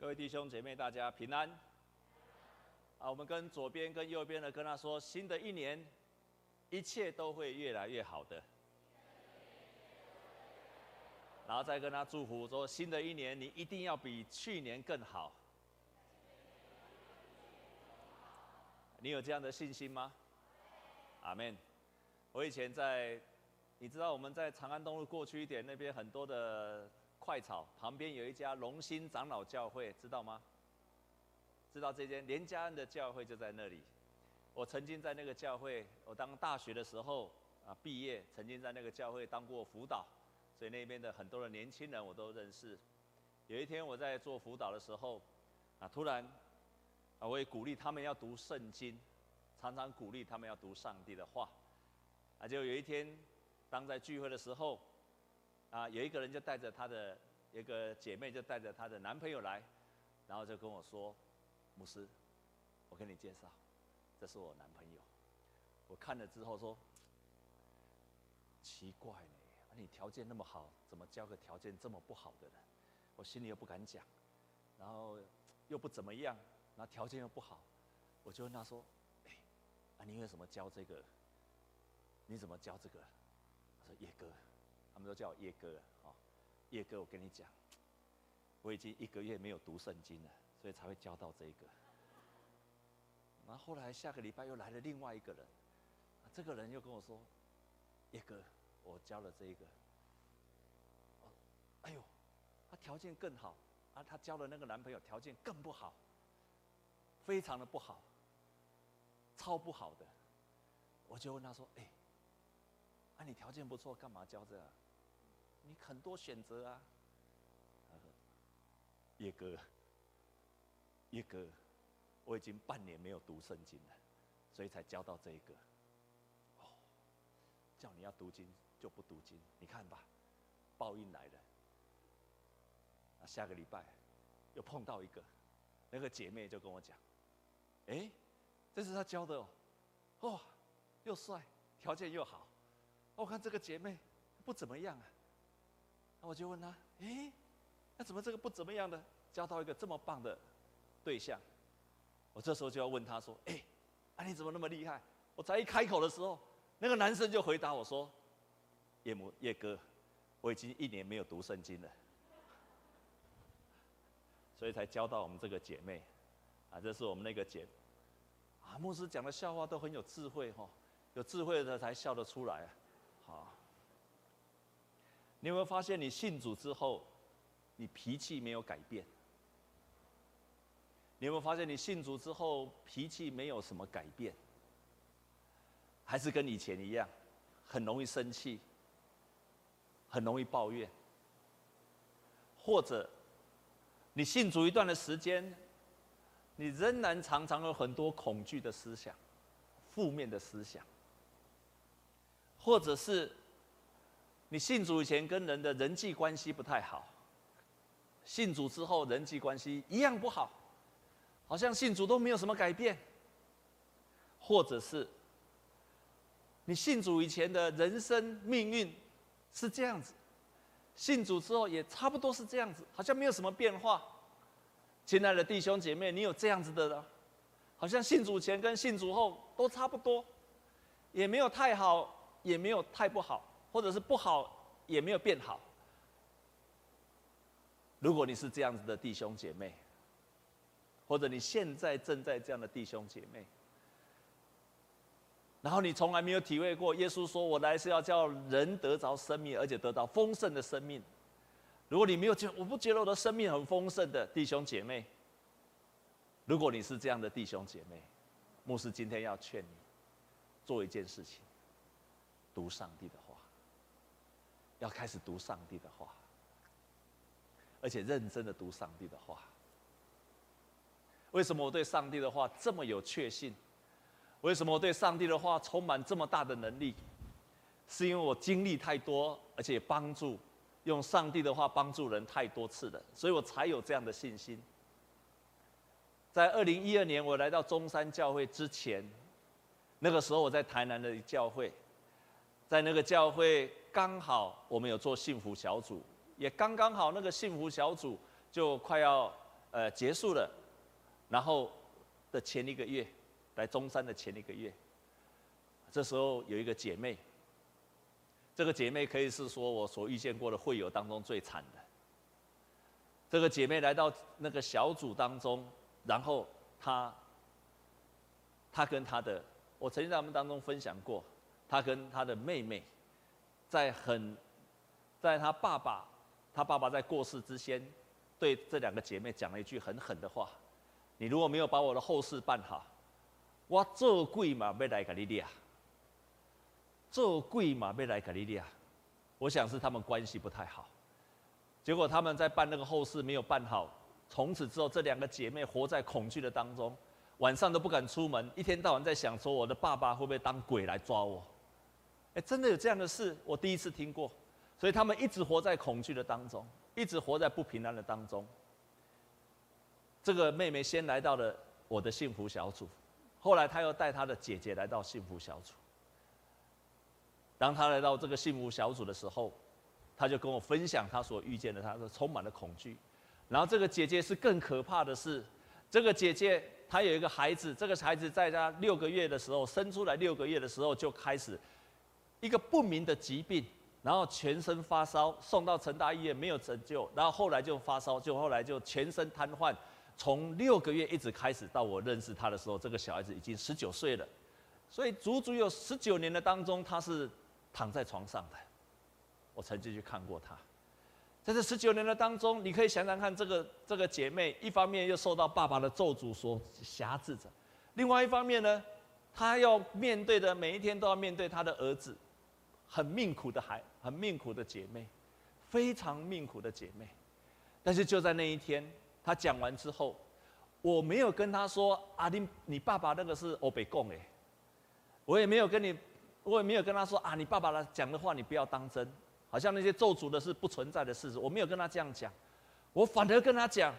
各位弟兄姐妹，大家平安。啊，我们跟左边跟右边的跟他说，新的一年，一切都会越来越好的。然后再跟他祝福说，新的一年你一定要比去年更好。你有这样的信心吗？阿门。我以前在，你知道我们在长安东路过去一点那边很多的。快草旁边有一家龙兴长老教会，知道吗？知道这间连家恩的教会就在那里。我曾经在那个教会，我当大学的时候啊毕业，曾经在那个教会当过辅导，所以那边的很多的年轻人我都认识。有一天我在做辅导的时候，啊突然啊我也鼓励他们要读圣经，常常鼓励他们要读上帝的话。啊就有一天当在聚会的时候。啊，有一个人就带着她的一个姐妹，就带着她的男朋友来，然后就跟我说：“牧师，我跟你介绍，这是我男朋友。”我看了之后说：“奇怪呢，你条件那么好，怎么交个条件这么不好的人？”我心里又不敢讲，然后又不怎么样，然后条件又不好，我就问他说：“哎，啊，你为什么交这个？你怎么交这个？”他说：“叶哥。”他们都叫我叶哥啊，叶哥，我跟你讲，我已经一个月没有读圣经了，所以才会教到这个。然后后来下个礼拜又来了另外一个人，这个人又跟我说，叶哥，我教了这一个，哎呦，他条件更好，啊，他交的那个男朋友条件更不好，非常的不好，超不好的，我就问他说，哎，啊，你条件不错，干嘛教这？你很多选择啊，叶哥，叶哥，我已经半年没有读圣经了，所以才教到这一个。哦，叫你要读经就不读经，你看吧，报应来了。那下个礼拜又碰到一个，那个姐妹就跟我讲，哎，这是他教的哦，哦，又帅，条件又好，我看这个姐妹不怎么样啊。那我就问她，哎，那怎么这个不怎么样的交到一个这么棒的对象？我这时候就要问他说，哎，啊你怎么那么厉害？我才一开口的时候，那个男生就回答我说，叶母叶哥，我已经一年没有读圣经了，所以才交到我们这个姐妹，啊，这是我们那个姐，啊，牧师讲的笑话都很有智慧哈，有智慧的才笑得出来啊，你有没有发现，你信主之后，你脾气没有改变？你有没有发现，你信主之后脾气没有什么改变？还是跟以前一样，很容易生气，很容易抱怨？或者，你信主一段的时间，你仍然常常有很多恐惧的思想、负面的思想，或者是？你信主以前跟人的人际关系不太好，信主之后人际关系一样不好，好像信主都没有什么改变，或者是你信主以前的人生命运是这样子，信主之后也差不多是这样子，好像没有什么变化。亲爱的弟兄姐妹，你有这样子的呢？好像信主前跟信主后都差不多，也没有太好，也没有太不好。或者是不好也没有变好。如果你是这样子的弟兄姐妹，或者你现在正在这样的弟兄姐妹，然后你从来没有体会过耶稣说：“我来是要叫人得着生命，而且得到丰盛的生命。”如果你没有觉，我不觉得我的生命很丰盛的弟兄姐妹，如果你是这样的弟兄姐妹，牧师今天要劝你做一件事情，读上帝的话。要开始读上帝的话，而且认真的读上帝的话。为什么我对上帝的话这么有确信？为什么我对上帝的话充满这么大的能力？是因为我经历太多，而且帮助用上帝的话帮助人太多次了，所以我才有这样的信心。在二零一二年我来到中山教会之前，那个时候我在台南的教会，在那个教会。刚好我们有做幸福小组，也刚刚好那个幸福小组就快要呃结束了，然后的前一个月，来中山的前一个月，这时候有一个姐妹，这个姐妹可以是说我所遇见过的会友当中最惨的。这个姐妹来到那个小组当中，然后她，她跟她的，我曾经在他们当中分享过，他跟他的妹妹，在很，在他爸爸，他爸爸在过世之前，对这两个姐妹讲了一句很狠的话：你如果没有把我的后事办好，我做鬼嘛要来给你俩，做鬼嘛要来给你俩。我想是他们关系不太好。结果他们在办那个后事没有办好，从此之后这两个姐妹活在恐惧的当中，晚上都不敢出门，一天到晚在想说我的爸爸会不会当鬼来抓我？哎，真的有这样的事，我第一次听过，所以他们一直活在恐惧的当中，一直活在不平安的当中。这个妹妹先来到了我的幸福小组，后来她又带她的姐姐来到幸福小组。当她来到这个幸福小组的时候，她就跟我分享她所遇见的，她说充满了恐惧。然后这个姐姐是更可怕的是，这个姐姐她有一个孩子，这个孩子在她六个月的时候生出来，六个月的时候就开始一个不明的疾病，然后全身发烧，送到成大医院没有拯救，然后后来就发烧，就后来就全身瘫痪，从六个月一直开始到我认识他的时候，这个小孩子已经十九岁了，所以足足有十九年的当中，他是躺在床上的。我曾经去看过他，在这十九年的当中，你可以想想看，这个这个姐妹，一方面又受到爸爸的咒诅所挟制着，另外一方面呢，她要面对的每一天都要面对她的儿子，很命苦的孩，很命苦的姐妹，非常命苦的姐妹。但是就在那一天，她讲完之后，我没有跟她说：“啊，你你爸爸那个是欧北贡诶。”我也没有跟你，我也没有跟她说：“啊，你爸爸的讲的话你不要当真。”好像那些咒诅的是不存在的事实，我没有跟他这样讲，我反而跟他讲，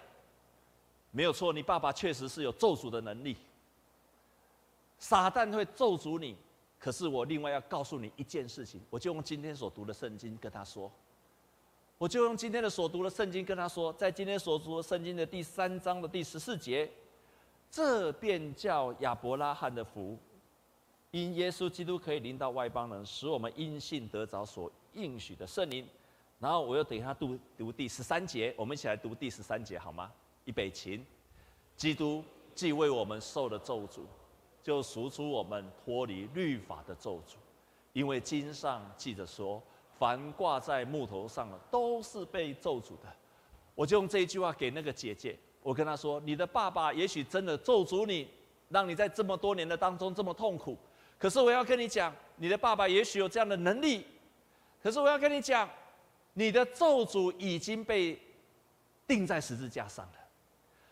没有错，你爸爸确实是有咒诅的能力，撒旦会咒诅你，可是我另外要告诉你一件事情，我就用今天所读的圣经跟他说，我就用今天的所读的圣经跟他说，在今天所读的圣经的第三章的第十四节，这便叫亚伯拉罕的福，因耶稣基督可以临到外邦人，使我们因信得着所。应许的圣灵，然后我又等他读读第十三节，我们一起来读第十三节好吗？预备起。基督既为我们受了咒诅，就赎出我们脱离律法的咒诅，因为经上记着说，凡挂在木头上的都是被咒诅的。我就用这一句话给那个姐姐，我跟她说：你的爸爸也许真的咒诅你，让你在这么多年的当中这么痛苦。可是我要跟你讲，你的爸爸也许有这样的能力。可是我要跟你讲，你的咒诅已经被钉在十字架上了，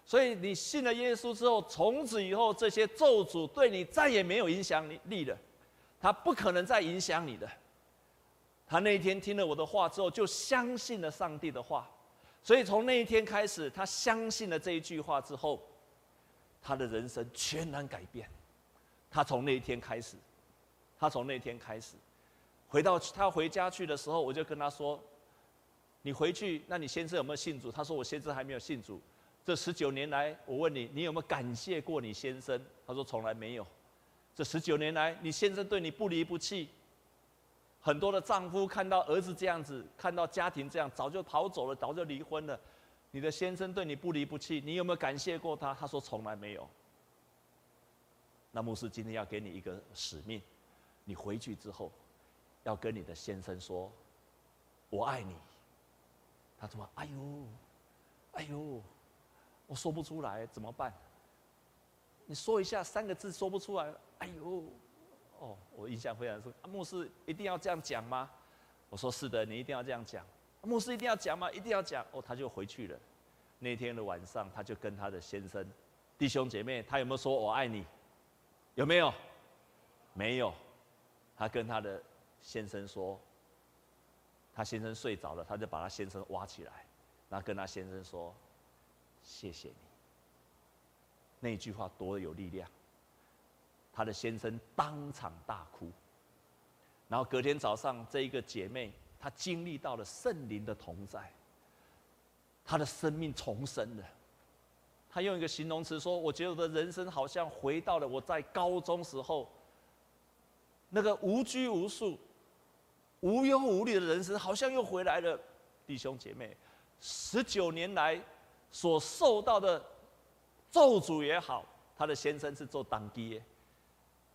所以你信了耶稣之后，从此以后这些咒诅对你再也没有影响力了，他不可能再影响你的。他那一天听了我的话之后，就相信了上帝的话，所以从那一天开始，他相信了这一句话之后，他的人生全然改变。他从那一天开始，他从那一天开始。回到他回家去的时候，我就跟他说：“你回去，那你先生有没有信主？”他说：“我先生还没有信主。”这十九年来，我问你，你有没有感谢过你先生？他说：“从来没有。”这十九年来，你先生对你不离不弃。很多的丈夫看到儿子这样子，看到家庭这样，早就跑走了，早就离婚了。你的先生对你不离不弃，你有没有感谢过他？他说：“从来没有。”那牧师今天要给你一个使命，你回去之后。要跟你的先生说，我爱你。他说：“哎呦，哎呦，我说不出来，怎么办？你说一下三个字，说不出来。哎呦，哦，我印象非常深。牧师一定要这样讲吗？我说是的，你一定要这样讲。牧师一定要讲吗？一定要讲。哦，他就回去了。那天的晚上，他就跟他的先生、弟兄姐妹，他有没有说我爱你？有没有？没有。他跟他的。先生说：“他先生睡着了，他就把他先生挖起来，然后跟他先生说：‘谢谢你。’那句话多有力量。他的先生当场大哭。然后隔天早上，这一个姐妹她经历到了圣灵的同在，她的生命重生了。她用一个形容词说：“我觉得我的人生好像回到了我在高中时候那个无拘无束、无忧无虑的人生，好像又回来了。”弟兄姐妹，十九年来所受到的咒诅也好，他的先生是做当爹，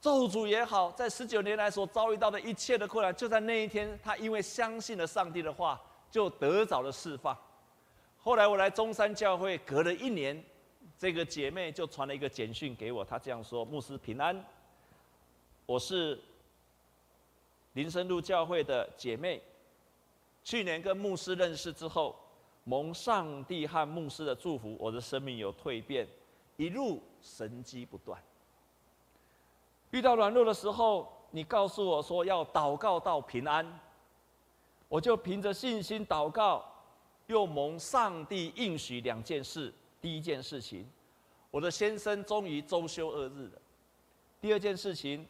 咒诅也好，在十九年来所遭遇到的一切的困难，就在那一天，他因为相信了上帝的话，就得着了释放。后来我来中山教会，隔了一年。这个姐妹就传了一个简讯给我，她这样说：“牧师平安，我是林森路教会的姐妹。去年跟牧师认识之后，蒙上帝和牧师的祝福，我的生命有蜕变，一路神迹不断。遇到软弱的时候，你告诉我说要祷告到平安，我就凭着信心祷告，又蒙上帝应许两件事。”第一件事情，我的先生终于周休二日了。第二件事情，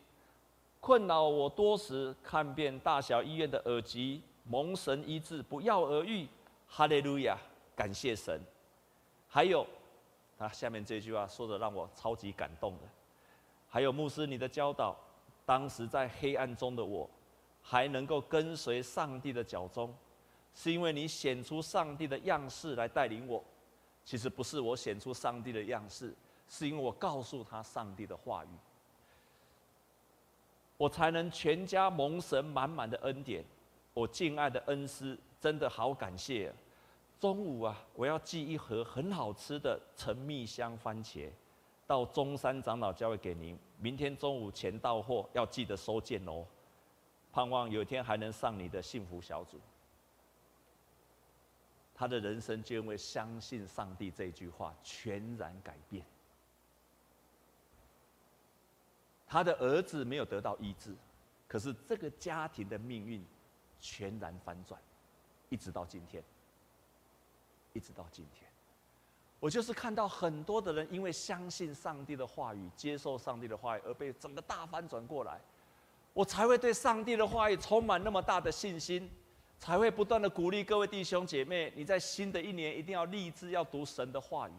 困扰我多时，看遍大小医院的耳疾，蒙神医治，不药而愈。哈利路亚，感谢神。还有，啊，下面这句话说的让我超级感动的。还有牧师你的教导，当时在黑暗中的我，还能够跟随上帝的脚踪，是因为你显出上帝的样式来带领我。其实不是我显出上帝的样式，是因为我告诉他上帝的话语，我才能全家蒙神满满的恩典。我敬爱的恩师，真的好感谢。中午啊，我要寄一盒很好吃的陈蜜香番茄到中山长老教会给您。明天中午前到货，要记得收件哦。盼望有一天还能上你的幸福小组。他的人生就因为相信上帝这句话全然改变。他的儿子没有得到医治，可是这个家庭的命运全然翻转，一直到今天。一直到今天，我就是看到很多的人因为相信上帝的话语，接受上帝的话语，而被整个大翻转过来，我才会对上帝的话语充满那么大的信心。才会不断的鼓励各位弟兄姐妹，你在新的一年一定要立志要读神的话语，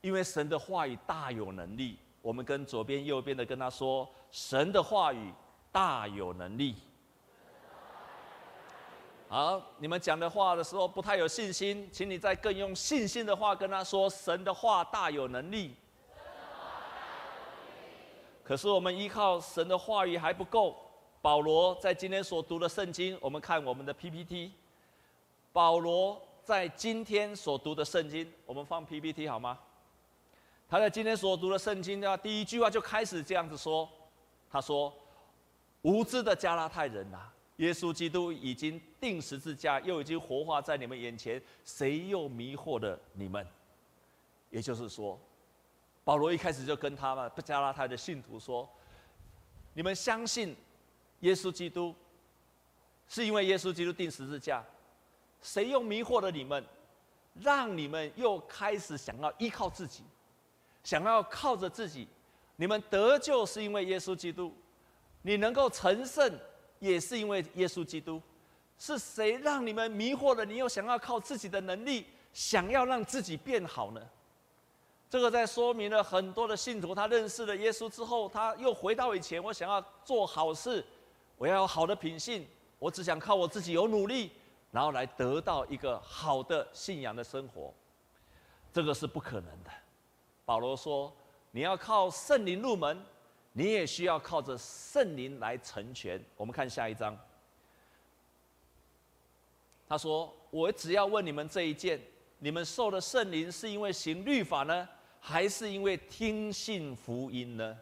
因为神的话语大有能力。我们跟左边右边的跟他说，神的话语大有能力。好，你们讲的话的时候不太有信心，请你再更用信心的话跟他说，神的话大有能力。可是我们依靠神的话语还不够。保罗在今天所读的圣经，我们看我们的 PPT。保罗在今天所读的圣经，我们放 PPT 好吗？他在今天所读的圣经的第一句话就开始这样子说：“他说，无知的加拉太人啊，耶稣基督已经钉十字架，又已经活化在你们眼前，谁又迷惑了你们？”也就是说，保罗一开始就跟他们加拉太的信徒说：“你们相信。”耶稣基督，是因为耶稣基督钉十字架，谁又迷惑了你们，让你们又开始想要依靠自己，想要靠着自己？你们得救是因为耶稣基督，你能够成圣也是因为耶稣基督。是谁让你们迷惑了？你又想要靠自己的能力，想要让自己变好呢？这个在说明了很多的信徒，他认识了耶稣之后，他又回到以前，我想要做好事。我要有好的品性，我只想靠我自己有努力，然后来得到一个好的信仰的生活，这个是不可能的。保罗说：“你要靠圣灵入门，你也需要靠着圣灵来成全。”我们看下一章。他说：“我只要问你们这一件：你们受的圣灵是因为行律法呢，还是因为听信福音呢？”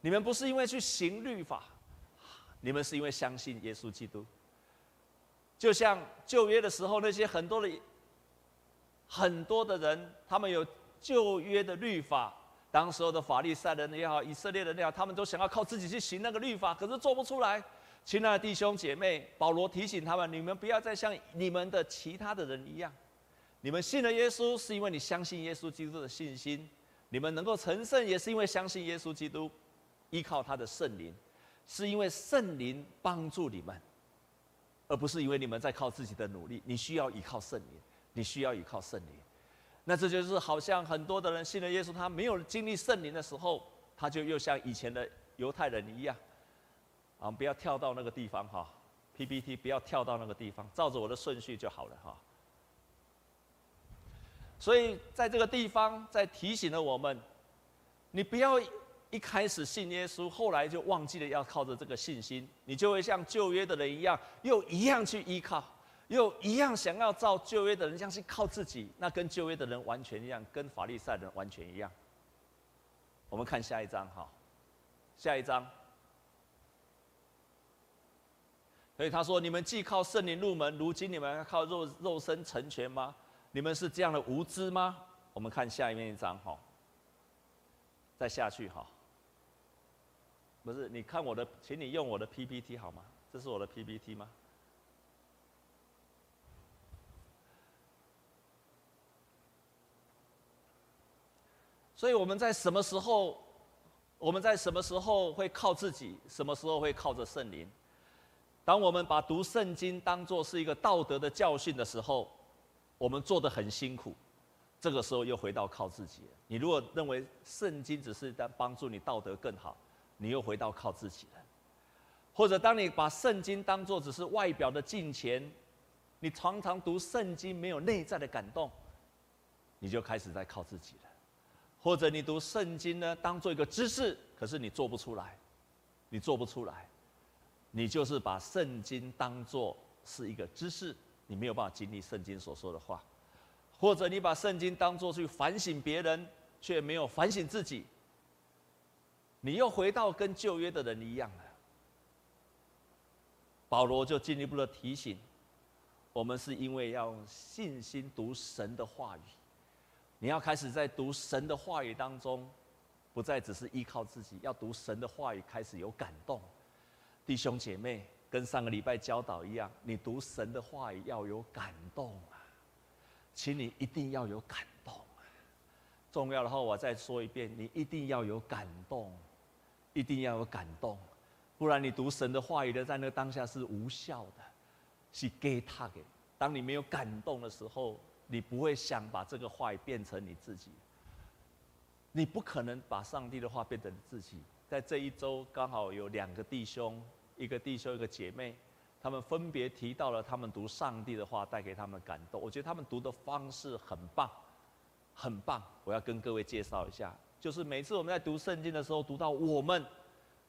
你们不是因为去行律法，你们是因为相信耶稣基督。就像旧约的时候，那些很多的很多的人，他们有旧约的律法，当时候的法利赛人也好，以色列人也好，他们都想要靠自己去行那个律法，可是做不出来。亲爱的弟兄姐妹，保罗提醒他们：你们不要再像你们的其他的人一样，你们信了耶稣，是因为你相信耶稣基督的信心；你们能够成圣，也是因为相信耶稣基督。依靠他的圣灵，是因为圣灵帮助你们，而不是因为你们在靠自己的努力。你需要依靠圣灵，你需要依靠圣灵。那这就是好像很多的人信了耶稣，他没有经历圣灵的时候，他就又像以前的犹太人一样。啊，不要跳到那个地方哈，PPT 不要跳到那个地方，照着我的顺序就好了哈。所以在这个地方，在提醒了我们，你不要一开始信耶稣，后来就忘记了要靠着这个信心，你就会像旧约的人一样，又一样去依靠。又一样想要造旧约的人，像是靠自己，那跟旧约的人完全一样，跟法利赛人完全一样。我们看下一章哈，下一章。所以他说：“你们既靠圣灵入门，如今你们要靠肉肉身成全吗？你们是这样的无知吗？”我们看下面一章哈，再下去哈。不是，你看我的，请你用我的 PPT 好吗？这是我的 PPT 吗？所以我们在什么时候，我们在什么时候会靠自己？什么时候会靠着圣灵？当我们把读圣经当作是一个道德的教训的时候，我们做得很辛苦。这个时候又回到靠自己。你如果认为圣经只是在帮助你道德更好，你又回到靠自己了。或者当你把圣经当作只是外表的敬虔，你常常读圣经没有内在的感动，你就开始在靠自己了。或者你读圣经呢，当做一个知识，可是你做不出来，你做不出来，你就是把圣经当做是一个知识，你没有办法经历圣经所说的话。或者你把圣经当做去反省别人，却没有反省自己，你又回到跟旧约的人一样了。保罗就进一步的提醒，我们是因为要用信心读神的话语。你要开始在读神的话语当中，不再只是依靠自己，要读神的话语，开始有感动。弟兄姐妹，跟上个礼拜教导一样，你读神的话语要有感动啊，请你一定要有感动啊。重要的话，我再说一遍，你一定要有感动，一定要有感动，不然你读神的话语的在那个当下是无效的，是给他给。当你没有感动的时候。你不会想把这个话语变成你自己，你不可能把上帝的话变成自己。在这一周刚好有两个弟兄，一个弟兄一个姐妹，他们分别提到了他们读上帝的话带给他们感动。我觉得他们读的方式很棒，很棒。我要跟各位介绍一下，就是每次我们在读圣经的时候，读到我们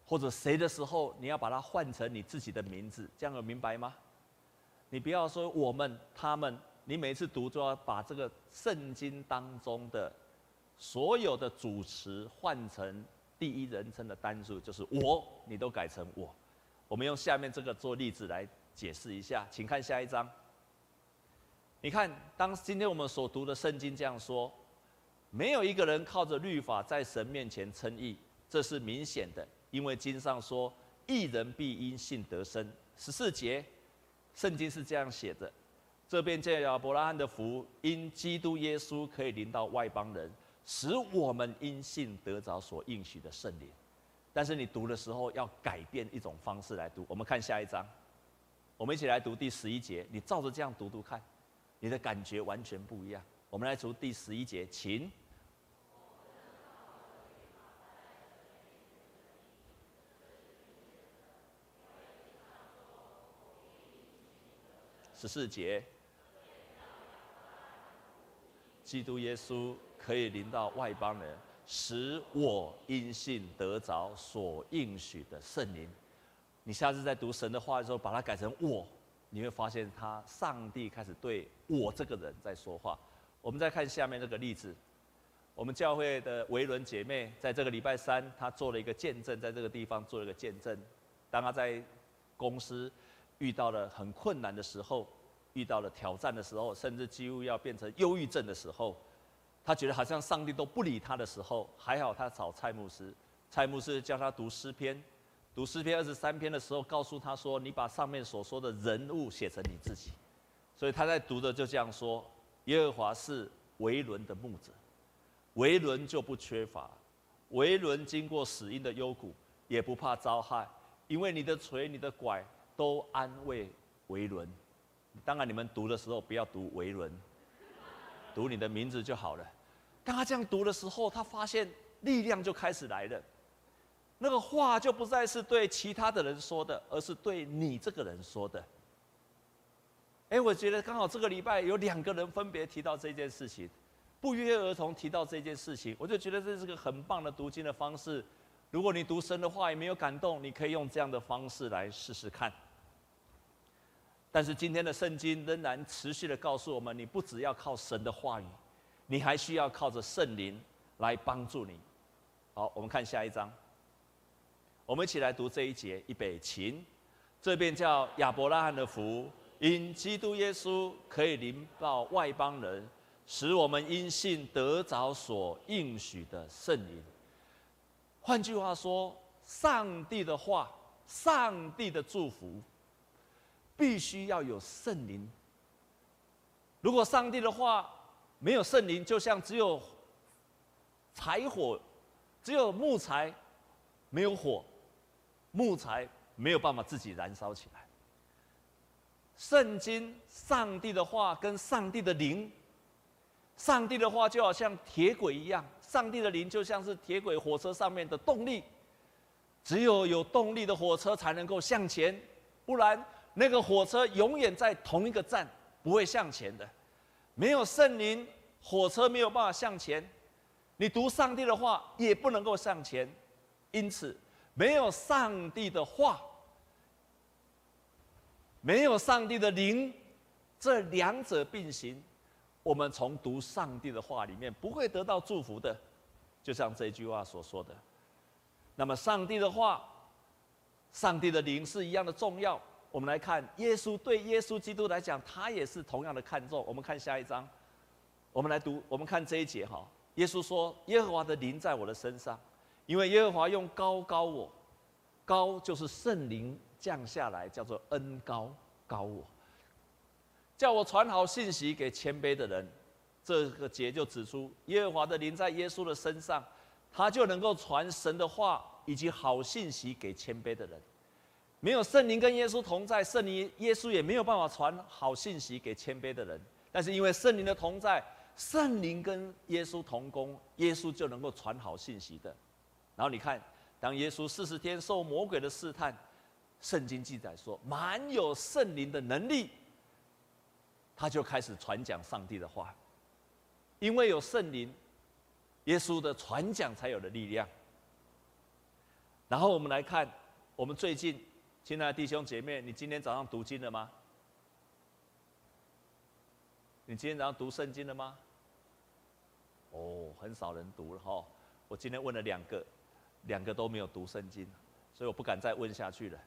或者谁的时候，你要把它换成你自己的名字，这样有明白吗？你不要说我们、他们。你每次读都要把这个圣经当中的所有的主词换成第一人称的单数，就是我，你都改成我。我们用下面这个做例子来解释一下，请看下一章。你看，当今天我们所读的圣经这样说，没有一个人靠着律法在神面前称义，这是明显的，因为经上说，一人必因信得生。十四节，圣经是这样写的。这便借亚伯拉罕的福，因基督耶稣可以临到外邦人，使我们因信得着所应许的圣灵。但是你读的时候要改变一种方式来读。我们看下一章，我们一起来读第十一节。你照着这样读读看，你的感觉完全不一样。我们来读第十一节，请。十四节。基督耶稣可以临到外邦人，使我因信得着所应许的圣灵。你下次在读神的话的时候，把它改成我，你会发现他上帝开始对我这个人在说话。我们再看下面这个例子，我们教会的维伦姐妹在这个礼拜三，她做了一个见证，在这个地方做了一个见证。当她在公司遇到了很困难的时候。遇到了挑战的时候，甚至几乎要变成忧郁症的时候，他觉得好像上帝都不理他的时候，还好他找蔡牧师，蔡牧师教他读诗篇，读诗篇二十三篇的时候，告诉他说：“你把上面所说的人物写成你自己。”所以他在读的就这样说：“耶和华是维伦的牧者，维伦就不缺乏，维伦经过死荫的幽谷，也不怕遭害，因为你的锤、你的拐都安慰维伦。”当然，你们读的时候不要读维伦，读你的名字就好了。当他这样读的时候，他发现力量就开始来了。那个话就不再是对其他的人说的，而是对你这个人说的。哎，我觉得刚好这个礼拜有两个人分别提到这件事情，不约而同提到这件事情，我就觉得这是个很棒的读经的方式。如果你读神的话也没有感动，你可以用这样的方式来试试看。但是今天的圣经仍然持续的告诉我们，你不只要靠神的话语，你还需要靠着圣灵来帮助你。好，我们看下一章，我们一起来读这一节，一北琴。这边叫亚伯拉罕的福，因基督耶稣可以临到外邦人，使我们因信得着所应许的圣灵。换句话说，上帝的话，上帝的祝福，必须要有圣灵。如果上帝的话没有圣灵，就像只有柴火，只有木材，没有火，木材没有办法自己燃烧起来。圣经，上帝的话跟上帝的灵，上帝的话就好像铁轨一样。上帝的灵就像是铁轨火车上面的动力，只有有动力的火车才能够向前，不然那个火车永远在同一个站，不会向前的。没有圣灵，火车没有办法向前。你读上帝的话也不能够向前，因此没有上帝的话，没有上帝的灵，这两者并行。我们从读上帝的话里面不会得到祝福的，就像这句话所说的。那么上帝的话，上帝的灵是一样的重要。我们来看耶稣，对耶稣基督来讲，他也是同样的看重。我们看下一章，我们来读，我们看这一节哈。耶稣说：“耶和华的灵在我的身上，因为耶和华用高高我，高就是圣灵降下来，叫做恩高高我。”叫我传好信息给谦卑的人，这个节就指出耶和华的灵在耶稣的身上，他就能够传神的话以及好信息给谦卑的人。没有圣灵跟耶稣同在，圣灵耶稣也没有办法传好信息给谦卑的人。但是因为圣灵的同在，圣灵跟耶稣同工，耶稣就能够传好信息的。然后你看，当耶稣四十天受魔鬼的试探，圣经记载说满有圣灵的能力。他就开始传讲上帝的话，因为有圣灵，耶稣的传讲才有了力量。然后我们来看，我们最近，亲爱的弟兄姐妹，你今天早上读经了吗？你今天早上读圣经了吗？哦，很少人读了哈。我今天问了两个，两个都没有读圣经，所以我不敢再问下去了。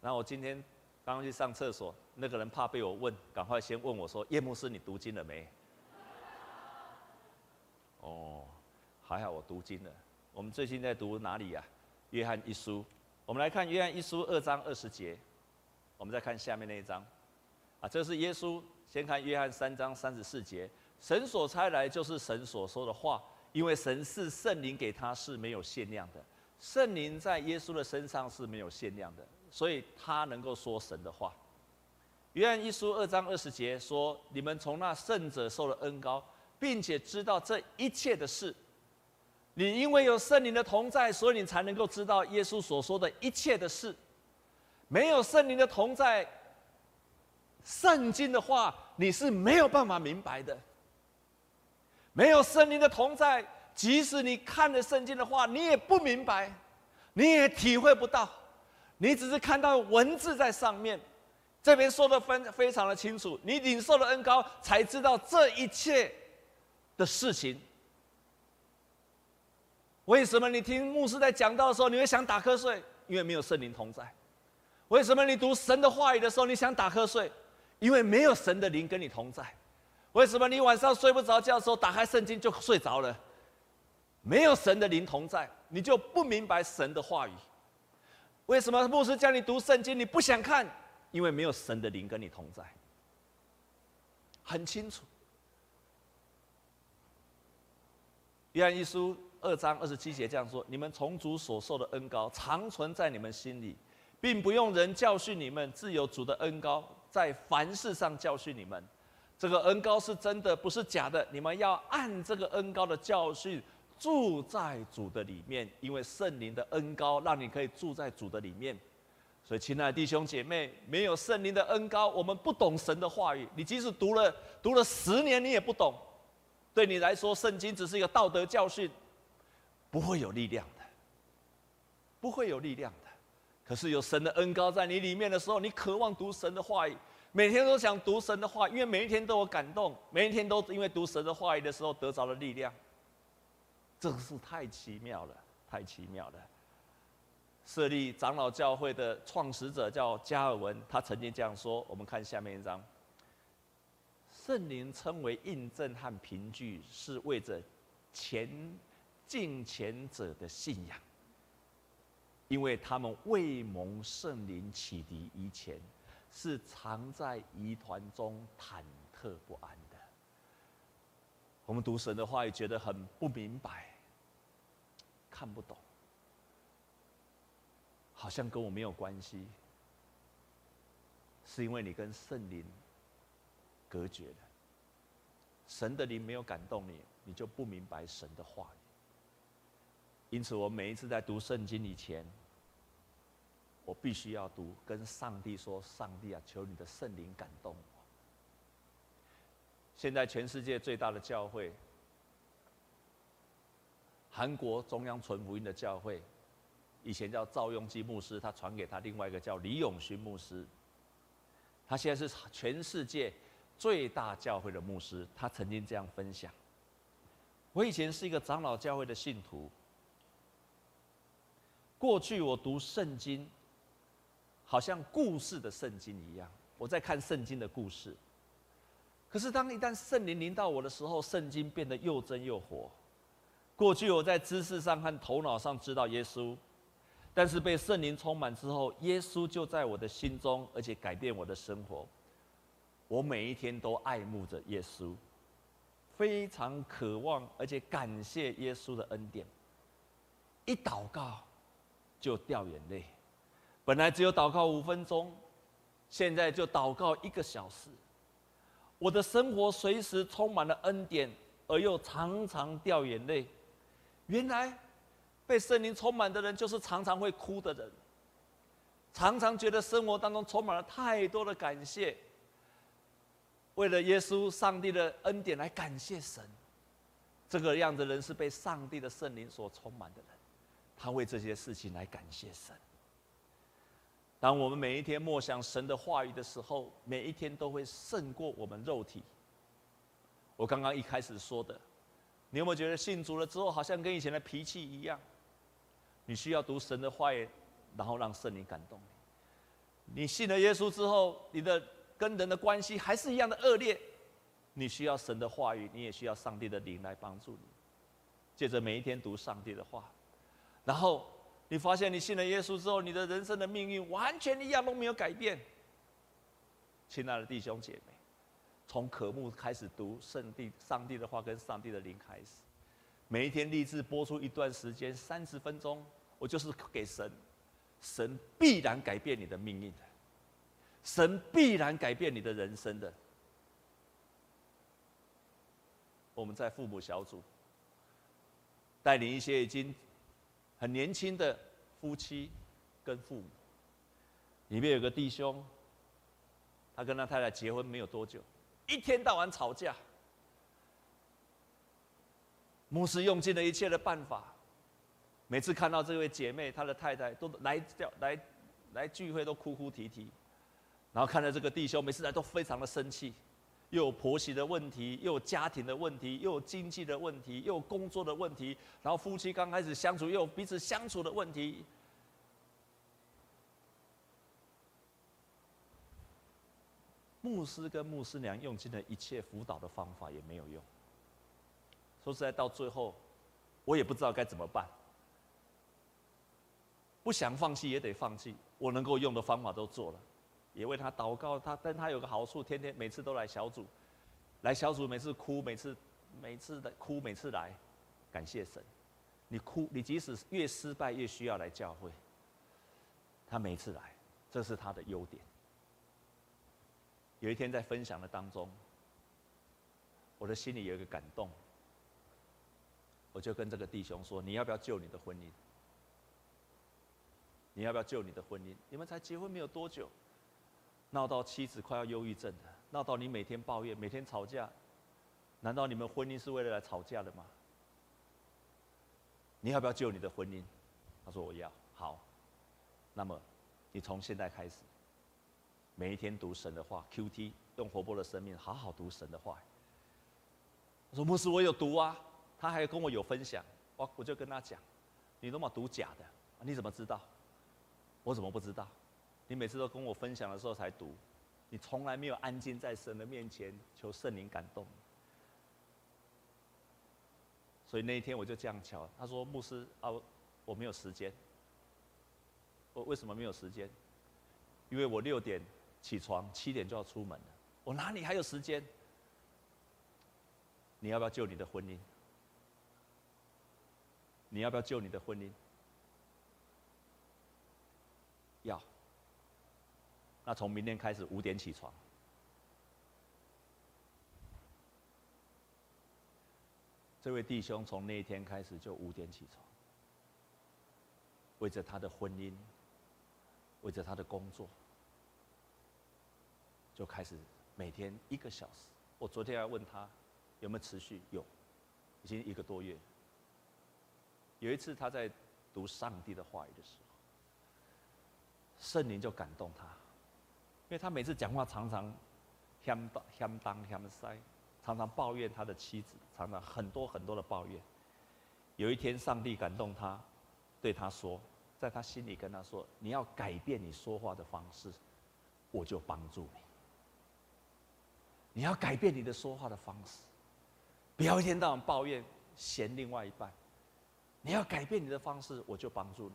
然后我今天。刚刚去上厕所，那个人怕被我问，赶快先问我说：“叶牧师，你读经了没？”哦，还好我读经了。我们最近在读哪里呀？约翰一书。我们来看约翰一书二章二十节。我们再看下面那一章。啊，这是耶稣。先看约翰三章三十四节：“神所差来就是神所说的话，因为神是圣灵给他是没有限量的。圣灵在耶稣的身上是没有限量的。”所以他能够说神的话。约翰一书二章二十节说：“你们从那圣者受了恩膏，并且知道这一切的事。你因为有圣灵的同在，所以你才能够知道耶稣所说的一切的事。没有圣灵的同在，圣经的话你是没有办法明白的。没有圣灵的同在，即使你看了圣经的话，你也不明白，你也体会不到。”你只是看到文字在上面，这边说的分非常的清楚。你领受了恩膏，才知道这一切的事情。为什么你听牧师在讲道的时候，你会想打瞌睡？因为没有圣灵同在。为什么你读神的话语的时候，你想打瞌睡？因为没有神的灵跟你同在。为什么你晚上睡不着觉的时候，打开圣经就睡着了？没有神的灵同在，你就不明白神的话语。为什么牧师叫你读圣经，你不想看？因为没有神的灵跟你同在。很清楚。约翰一书二章二十七节这样说：“你们从主所受的恩高常存在你们心里，并不用人教训你们，自有主的恩高在凡事上教训你们，这个恩高是真的，不是假的。你们要按这个恩高的教训，住在主的里面，因为圣灵的恩高让你可以住在主的里面。所以，亲爱的弟兄姐妹，没有圣灵的恩高，我们不懂神的话语。你即使读了读了十年，你也不懂。对你来说，圣经只是一个道德教训，不会有力量的，不会有力量的。可是有神的恩膏在你里面的时候，你渴望读神的话语，每天都想读神的话，因为每一天都有感动，每一天都因为读神的话语的时候得着了力量。这个是太奇妙了，太奇妙了。设立长老教会的创始者叫加尔文，他曾经这样说：我们看下面一张。圣灵称为印证和凭据，是为着前敬虔者的信仰，因为他们未蒙圣灵启迪以前，是藏在疑团中忐忑不安的。我们读神的话也，觉得很不明白，看不懂。好像跟我没有关系，是因为你跟圣灵隔绝了，神的灵没有感动你，你就不明白神的话语。因此，我每一次在读圣经以前，我必须要读，跟上帝说：“上帝啊，求你的圣灵感动我。”现在全世界最大的教会，韩国中央纯福音的教会。以前叫赵永基牧师，他传给他另外一个叫李永勋牧师。他现在是全世界最大教会的牧师。他曾经这样分享：我以前是一个长老教会的信徒。过去我读圣经，好像故事的圣经一样，我在看圣经的故事。可是当一旦圣灵临到我的时候，圣经变得又真又活。过去我在知识上和头脑上知道耶稣。但是被圣灵充满之后，耶稣就在我的心中，而且改变我的生活。我每一天都爱慕着耶稣，非常渴望，而且感谢耶稣的恩典。一祷告就掉眼泪，本来只有祷告五分钟，现在就祷告一个小时。我的生活随时充满了恩典，而又常常掉眼泪。原来。被圣灵充满的人，就是常常会哭的人，常常觉得生活当中充满了太多的感谢，为了耶稣、上帝的恩典来感谢神。这个样子的人是被上帝的圣灵所充满的人，他为这些事情来感谢神。当我们每一天默想神的话语的时候，每一天都会胜过我们肉体。我刚刚一开始说的，你有没有觉得信主了之后，好像跟以前的脾气一样？你需要读神的话语，然后让圣灵感动你。你信了耶稣之后，你的跟人的关系还是一样的恶劣。你需要神的话语，你也需要上帝的灵来帮助你。借着每一天读上帝的话，然后你发现你信了耶稣之后，你的人生的命运完全一样都没有改变。亲爱的弟兄姐妹，从渴慕开始读圣地、上帝的话跟上帝的灵开始，每一天立志播出一段时间，三十分钟。我就是给神，神必然改变你的命运的，神必然改变你的人生的。我们在父母小组带领一些已经很年轻的夫妻跟父母，里面有个弟兄，他跟他太太结婚没有多久，一天到晚吵架，牧师用尽了一切的办法。每次看到这位姐妹，她的太太都来叫来来聚会都哭哭啼啼，然后看到这个弟兄，每次来都非常的生气，又有婆媳的问题，又有家庭的问题，又有经济的问题，又有工作的问题，然后夫妻刚开始相处又有彼此相处的问题。牧师跟牧师娘用尽了一切辅导的方法也没有用。说实在，到最后我也不知道该怎么办。不想放弃也得放弃，我能够用的方法都做了，也为他祷告。他，但他有个好处，天天每次都来小组，来小组每次哭，每次每次的哭，每次来，感谢神。你哭，你即使越失败越需要来教会。他每次来，这是他的优点。有一天在分享的当中，我的心里有一个感动，我就跟这个弟兄说：“你要不要救你的婚姻？你要不要救你的婚姻？你们才结婚没有多久，闹到妻子快要忧郁症了，闹到你每天抱怨，每天吵架，难道你们婚姻是为了来吵架的吗？你要不要救你的婚姻？”他说：“我要。”好，那么你从现在开始，每一天读神的话，QT 用活泼的生命好好读神的话。我说牧师，我有读啊，他还跟我有分享，我我就跟他讲，你那么读假的，你怎么知道？我怎么不知道？你每次都跟我分享的时候才读，你从来没有安静在神的面前求圣灵感动。所以那一天我就这样瞧，他说牧师啊，我没有时间。我为什么没有时间？因为我六点起床，七点就要出门了，我哪里还有时间？你要不要救你的婚姻？你要不要救你的婚姻？要。那从明天开始五点起床。这位弟兄从那一天开始就五点起床，为着他的婚姻，为着他的工作，就开始每天一个小时。我昨天还问他。有没有持续？有，已经一个多月。有一次他在读上帝的话语的时候，圣灵就感动他，因为他每次讲话常常相当相当相塞，常常抱怨他的妻子，常常很多很多的抱怨。有一天上帝感动他，对他说，在他心里跟他说：“你要改变你说话的方式，我就帮助你。你要改变你的说话的方式。”不要一天到晚抱怨嫌另外一半，你要改变你的方式，我就帮助你。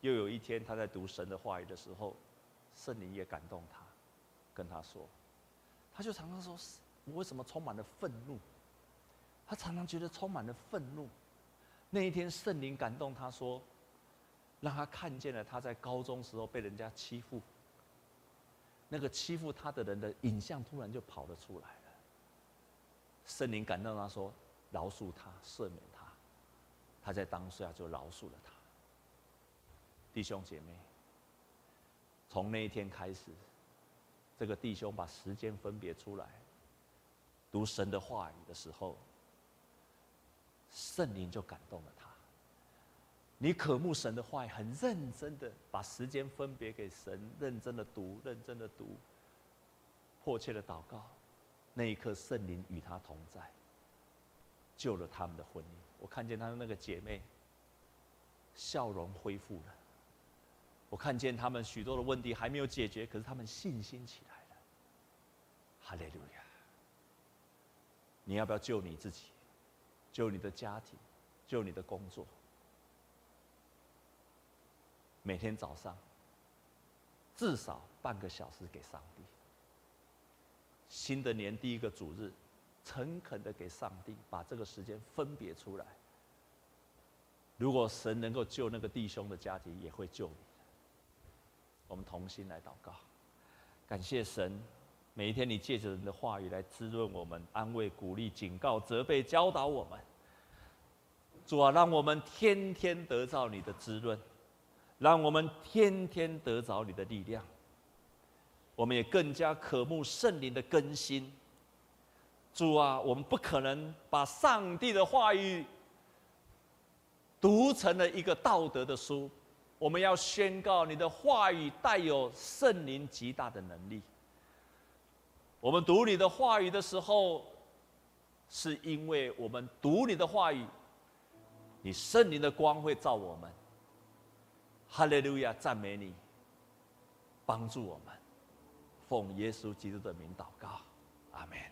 又有一天，他在读神的话语的时候，圣灵也感动他，跟他说，他就常常说：“我为什么充满了愤怒？”他常常觉得充满了愤怒。那一天，圣灵感动他说，让他看见了他在高中时候被人家欺负，那个欺负他的人的影像突然就跑了出来了。圣灵感动他说：“饶恕他，赦免他。”他在当下就饶恕了他。弟兄姐妹，从那一天开始，这个弟兄把时间分别出来，读神的话语的时候，圣灵就感动了他。你渴慕神的话语，很认真的把时间分别给神，认真的读，认真的读，迫切的祷告。那一刻，圣灵与他同在，救了他们的婚姻。我看见他的那个姐妹，笑容恢复了。我看见他们许多的问题还没有解决，可是他们信心起来了。哈利路亚！你要不要救你自己？救你的家庭？救你的工作？每天早上至少半个小时给上帝。新的年第一个主日，诚恳的给上帝把这个时间分别出来。如果神能够救那个弟兄的家庭，也会救你。我们同心来祷告，感谢神，每一天你借着人的话语来滋润我们、安慰、鼓励、警告、责备、教导我们。主啊，让我们天天得着你的滋润，让我们天天得着你的力量。我们也更加渴慕圣灵的更新。主啊，我们不可能把上帝的话语读成了一个道德的书。我们要宣告你的话语带有圣灵极大的能力。我们读你的话语的时候，是因为我们读你的话语，你圣灵的光会照我们。哈利路亚，赞美你，帮助我们。奉耶稣基督的名祷告，阿门。